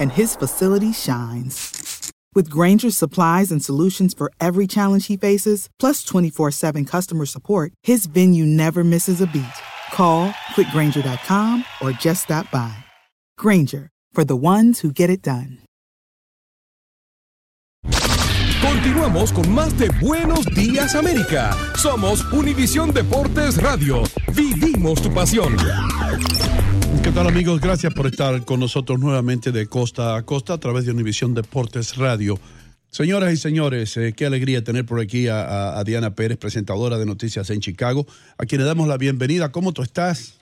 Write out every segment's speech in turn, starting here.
and his facility shines. With Granger's supplies and solutions for every challenge he faces, plus 24 7 customer support, his venue never misses a beat. Call quickgranger.com or just stop by. Granger, for the ones who get it done. Continuamos con más de Buenos Días América. Somos Univisión Deportes Radio. Vivimos tu pasión. ¿Qué tal amigos? Gracias por estar con nosotros nuevamente de costa a costa a través de Univisión Deportes Radio. Señoras y señores, eh, qué alegría tener por aquí a, a Diana Pérez, presentadora de noticias en Chicago, a quien le damos la bienvenida. ¿Cómo tú estás?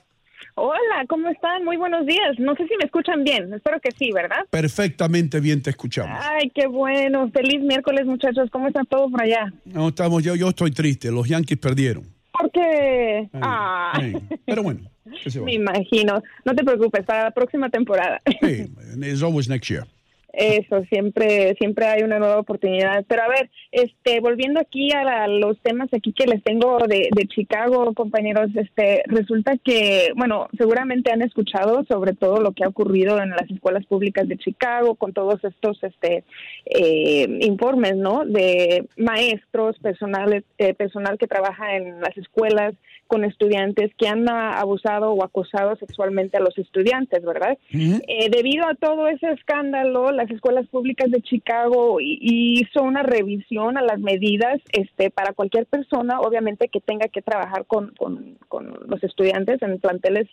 Hola, ¿cómo están? Muy buenos días. No sé si me escuchan bien. Espero que sí, ¿verdad? Perfectamente bien te escuchamos. Ay, qué bueno. Feliz miércoles, muchachos. ¿Cómo está todo por allá? No, estamos, yo, yo estoy triste. Los Yankees perdieron. ¿Por qué? Ay, Ah, ay. Pero bueno. me imagino. No te preocupes, para la próxima temporada. Sí, it's always next year. Eso, siempre, siempre hay una nueva oportunidad. Pero a ver, este, volviendo aquí a la- los temas aquí que les tengo de, de Chicago, compañeros, este, resulta que, bueno, seguramente han escuchado sobre todo lo que ha ocurrido en las escuelas públicas de Chicago con todos estos, este, eh, informes, ¿no? De maestros, personal, eh, personal que trabaja en las escuelas con estudiantes que han abusado o acosado sexualmente a los estudiantes, ¿verdad? Eh, debido a todo ese escándalo, las escuelas públicas de Chicago hi- hizo una revisión a las medidas este, para cualquier persona, obviamente, que tenga que trabajar con, con, con los estudiantes en planteles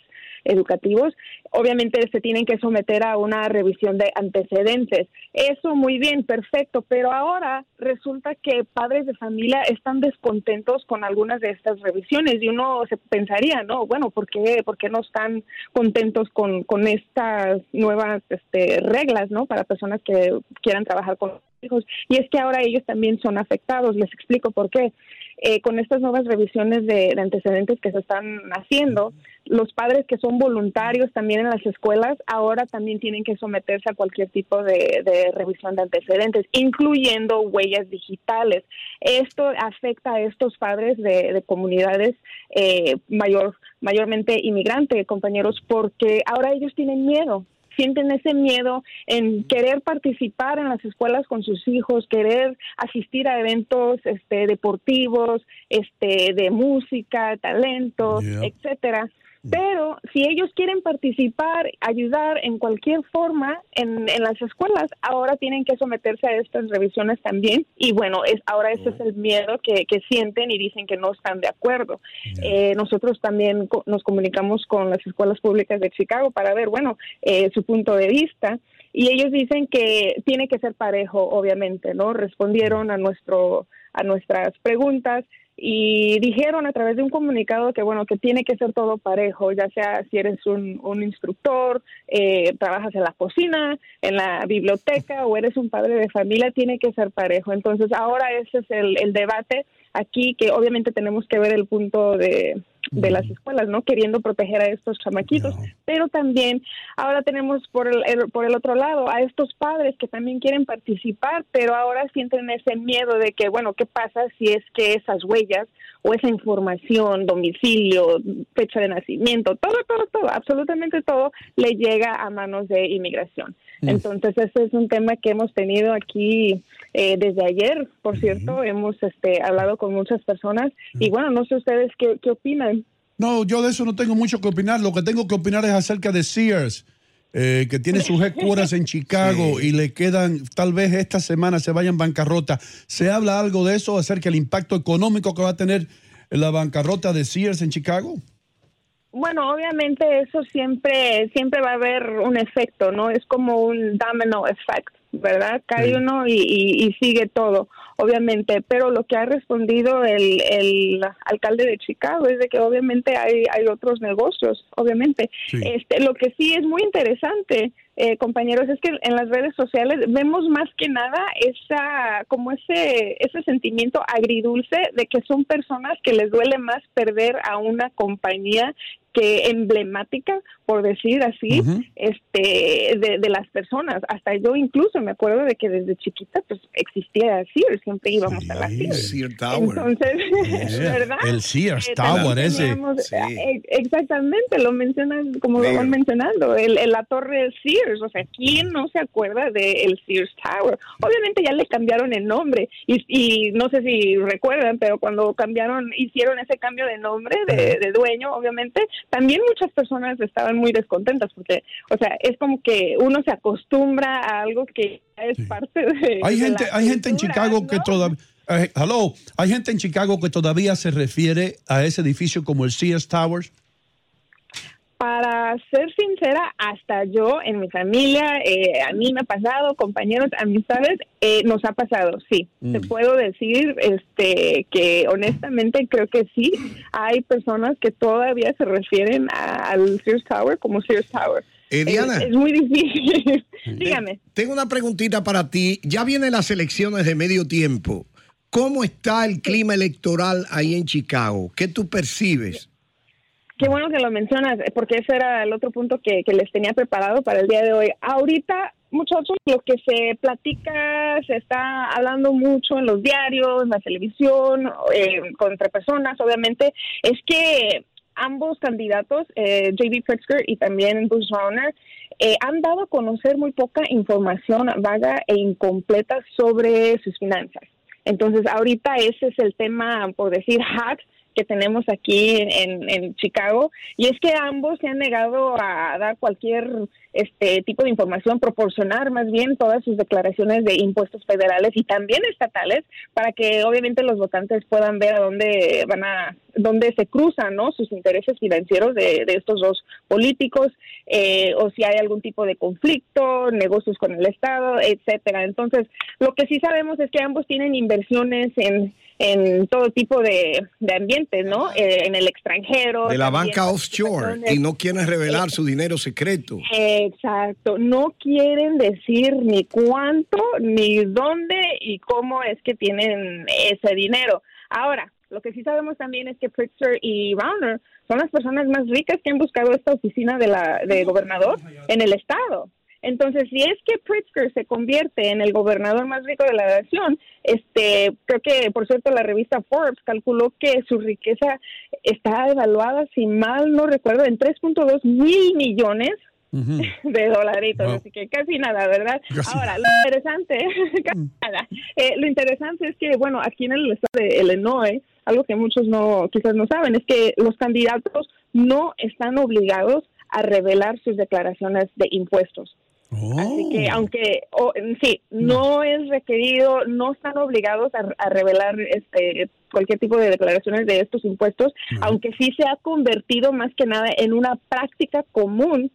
educativos. Obviamente se tienen que someter a una revisión de antecedentes. Eso muy bien, perfecto, pero ahora resulta que padres de familia están descontentos con algunas de estas revisiones y uno se pensaría, ¿no? Bueno, ¿por qué, por qué no están contentos con, con estas nuevas este, reglas, ¿no? Para personas que quieran trabajar con hijos. Y es que ahora ellos también son afectados. Les explico por qué. Eh, con estas nuevas revisiones de, de antecedentes que se están haciendo, los padres que son voluntarios también en las escuelas ahora también tienen que someterse a cualquier tipo de, revisión de antecedentes, incluyendo huellas digitales. Esto afecta a estos padres de, de comunidades eh, mayor, mayormente inmigrantes, compañeros, porque ahora ellos tienen miedo sienten ese miedo en querer participar en las escuelas con sus hijos, querer asistir a eventos este, deportivos, este, de música, talento, Yeah. etcétera. Pero si ellos quieren participar, ayudar en cualquier forma en, en las escuelas, ahora tienen que someterse a estas revisiones también. Y bueno, es ahora ese es el miedo que, que sienten y dicen que no están de acuerdo. Eh, nosotros también co- nos comunicamos con las escuelas públicas de Chicago para ver, bueno, eh, su punto de vista. Y ellos dicen que tiene que ser parejo, obviamente, ¿no? Respondieron a nuestro a nuestras preguntas y dijeron a través de un comunicado que bueno que tiene que ser todo parejo ya sea si eres un, un instructor eh, trabajas en la cocina en la biblioteca o eres un padre de familia tiene que ser parejo. Entonces ahora ese es el, el debate aquí que obviamente tenemos que ver el punto de de las escuelas, ¿no? Queriendo proteger a estos chamaquitos. Pero también ahora tenemos por el, por el otro lado a estos padres que también quieren participar, pero ahora sienten ese miedo de que, bueno, ¿qué pasa si es que esas huellas o esa información, domicilio, fecha de nacimiento, todo, todo, todo, absolutamente todo, le llega a manos de inmigración? Mm. Entonces, ese es un tema que hemos tenido aquí eh, desde ayer, por cierto, hemos este, hablado con muchas personas y bueno, no sé ustedes qué, qué opinan. No, yo de eso no tengo mucho que opinar. Lo que tengo que opinar es acerca de Sears, eh, que tiene sus headquarters en Chicago y le quedan, tal vez esta semana se vaya en bancarrota. ¿Se habla algo de eso acerca del impacto económico que va a tener la bancarrota de Sears en Chicago? Bueno, obviamente eso siempre, siempre va a haber un efecto, ¿no? Es como un domino effect, ¿verdad? Cae Sí. uno y, y- y sigue todo, obviamente. Pero lo que ha respondido el, el alcalde de Chicago es de que obviamente hay, hay otros negocios, obviamente. Sí. Este, lo que sí es muy interesante, eh, compañeros, es que en las redes sociales vemos más que nada esa, como ese, ese sentimiento agridulce de que son personas que les duele más perder a una compañía que emblemática, por decir así, este, de, de las personas. Hasta yo incluso me acuerdo de que desde chiquita pues existía Sears, siempre íbamos a la Sears. Sears Tower. Entonces, Yeah, ¿verdad? el Sears Eh, Tower ese. eh, Exactamente, lo mencionan como lo van mencionando, el, el- la torre Sears, o sea, ¿quién no se acuerda del Sears Tower? Obviamente ya le cambiaron el nombre y, y no sé si recuerdan, pero cuando cambiaron, hicieron ese cambio de nombre de, de dueño, obviamente, también muchas personas estaban muy descontentas porque, o sea, es como que uno se acostumbra a algo que es parte de... Hay de gente, la hay gente en Chicago que todavía, eh, hello, hay gente en Chicago que todavía se refiere a ese edificio como el Sears Towers. Para ser sincera, hasta yo en mi familia, eh, a mí me ha pasado, compañeros, amistades, eh, nos ha pasado, sí. Mm. Te puedo decir este, que honestamente creo que sí, hay personas que todavía se refieren a- al Sears Tower como Sears Tower. Eh, Diana. Es, es muy difícil. Dígame. Tengo una preguntita para ti. Ya vienen las elecciones de medio tiempo. ¿Cómo está el clima electoral ahí en Chicago? ¿Qué tú percibes? Qué bueno que lo mencionas, eh, porque ese era el otro punto que, les tenía preparado para el día de hoy. Ahorita, muchachos, lo que se platica, se está hablando mucho en los diarios, en la televisión, eh, con entre personas, obviamente, es que ambos candidatos, eh, J.B. Pritzker y también Bruce Rauner, eh, han dado a conocer muy poca información vaga e incompleta sobre sus finanzas. Entonces, ahorita ese es el tema, por decir, hot que tenemos aquí en, en Chicago y es que ambos se han negado a dar cualquier este tipo de información, proporcionar más bien todas sus declaraciones de impuestos federales y también estatales para que obviamente los votantes puedan ver a dónde van a dónde se cruzan no sus intereses financieros de, estos dos políticos eh, o si hay algún tipo de conflicto, negocios con el Estado, etcétera. Entonces, lo que sí sabemos es que ambos tienen inversiones en en todo tipo de, de ambientes, ¿no? Eh, en el extranjero. De la banca offshore y no quieren revelar su dinero secreto. Exacto, no quieren decir ni cuánto, ni dónde y cómo es que tienen ese dinero. Ahora, lo que sí sabemos también es que Pritzker y Rauner son las personas más ricas que han buscado esta oficina de la de gobernador en el estado. Entonces, si es que Pritzker se convierte en el gobernador más rico de la nación, este, creo que, por cierto, la revista Forbes calculó que su riqueza está evaluada, si mal no recuerdo, en 3.2 mil millones de dolaritos, Wow. así que casi nada, ¿verdad? Casi Ahora, lo interesante, casi nada. Eh, lo interesante es que, bueno, aquí en el estado de Illinois, algo que muchos no, quizás no saben, es que los candidatos no están obligados a revelar sus declaraciones de impuestos. Así que, aunque o- sí, no es requerido, no están obligados a, a revelar este cualquier tipo de declaraciones de estos impuestos, aunque sí se ha convertido más que nada en una práctica común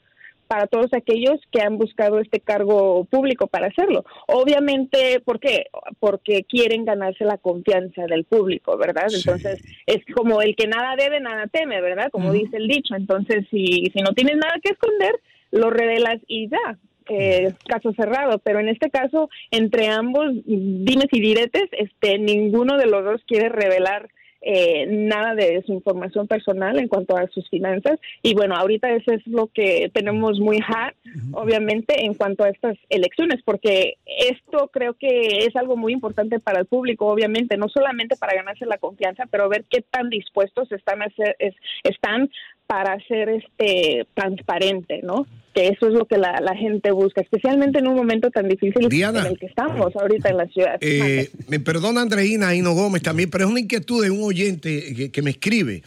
para todos aquellos que han buscado este cargo público para hacerlo. Obviamente, ¿por qué? Porque quieren ganarse la confianza del público, ¿verdad? Entonces, es como el que nada debe, nada teme, ¿verdad? Como dice el dicho. Entonces, si, si no tienes nada que esconder, lo revelas y ya. Eh, caso cerrado, pero en este caso, entre ambos dimes y diretes, este, ninguno de los dos quiere revelar eh, nada de su información personal en cuanto a sus finanzas. Y bueno, ahorita eso es lo que tenemos muy hard, obviamente, en cuanto a estas elecciones, porque esto creo que es algo muy importante para el público, obviamente, no solamente para ganarse la confianza, pero ver qué tan dispuestos están a ser, es, están para ser este transparente, ¿no? Que eso es lo que la, la gente busca, especialmente en un momento tan difícil Diana. en el que estamos ahorita en la ciudad. Eh, me perdona Andreina Hino Gómez también, pero es una inquietud de un oyente que, que me escribe.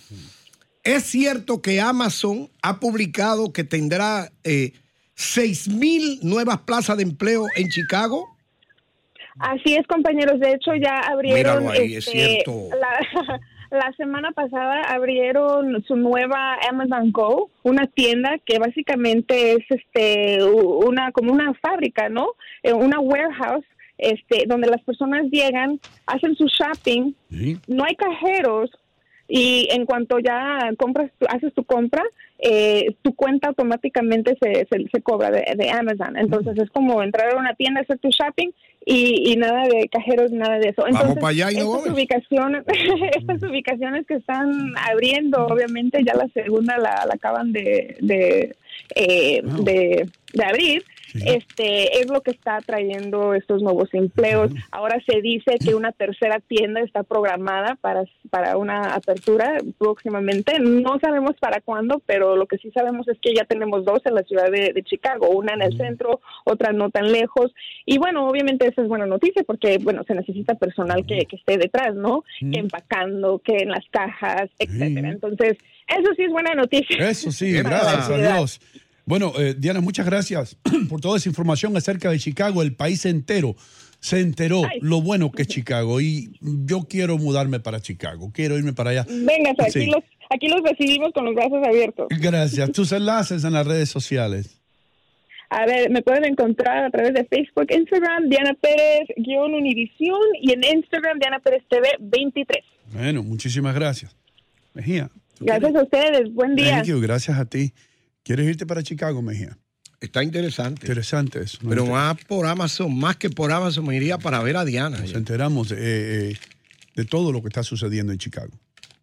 ¿Es cierto que Amazon ha publicado que tendrá eh, 6 mil nuevas plazas de empleo en Chicago? Así es, compañeros. De hecho, ya abrieron. Míralo ahí, es este, cierto. La, la semana pasada abrieron su nueva Amazon Go, una tienda que básicamente es este una como una fábrica, ¿no? Eh, Una warehouse. Este, donde las personas llegan, hacen su shopping, no hay cajeros y en cuanto ya compras, haces tu compra, eh, tu cuenta automáticamente se, se, se cobra de, de Amazon. Entonces es como entrar a una tienda, hacer tu shopping y, y nada de cajeros, nada de eso. Vamos Entonces, estas ubicaciones, estas ubicaciones que están abriendo, obviamente ya la segunda la, la acaban de, de, eh, de, de abrir. Este es lo que está trayendo estos nuevos empleos. Ahora se dice que una tercera tienda está programada para, para una apertura próximamente. No sabemos para cuándo, pero lo que sí sabemos es que ya tenemos dos en la ciudad de, de Chicago, una en el centro, otra no tan lejos. Y bueno, obviamente esa es buena noticia porque bueno se necesita personal que, que esté detrás, ¿no? Que empacando, que en las cajas, etcétera. Entonces eso sí es buena noticia. Eso sí, gracias a. Dios. Bueno, eh, Diana, muchas gracias por toda esa información acerca de Chicago. El país entero se enteró lo bueno que es Chicago y yo quiero mudarme para Chicago. Quiero irme para allá. Venga, aquí los aquí los recibimos con los brazos abiertos. Gracias. Tus enlaces en las redes sociales. A ver, me pueden encontrar a través de Facebook, Instagram, Diana Pérez, guion Univisión, y en Instagram, Diana Pérez TV 23. Bueno, muchísimas gracias. Mejía. Gracias a ustedes, buen día. Thank you, gracias a ti. ¿Quieres irte para Chicago, Mejía? Está interesante. Interesante eso. ¿no? Pero más por Amazon, más que por Amazon, me iría para ver a Diana. Nos enteramos eh, eh, de todo lo que está sucediendo en Chicago.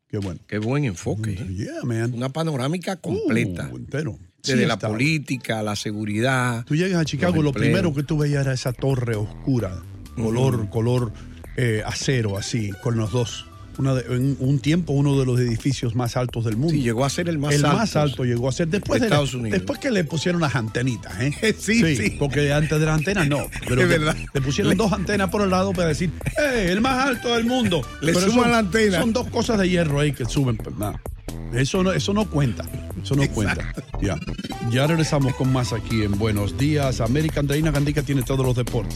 Qué bueno. Qué buen enfoque. ¿eh? Yeah, man. Una panorámica completa. Uh, entero. Desde Sí, la política, la seguridad. Tú llegas a Chicago, lo primero que tú veías era esa torre oscura, color, color eh, acero, así, con los dos. Una de- en un tiempo, uno de los edificios más altos del mundo. Sí, llegó a ser el más el alto. más alto llegó a ser después de Estados Unidos. después que le pusieron las antenitas, ¿eh? Sí, sí. Porque antes de las antenas no. Pero Es verdad. Le pusieron Le- dos antenas por el lado para decir, ¡eh! El más alto del mundo. Le Pero suman son- la antena. Son dos cosas de hierro ahí que suben. pues, nada. Eso no, eso no cuenta. Eso no cuenta. Ya. Ya regresamos con más aquí en Buenos Días. América Andreina Gandica tiene todos los deportes.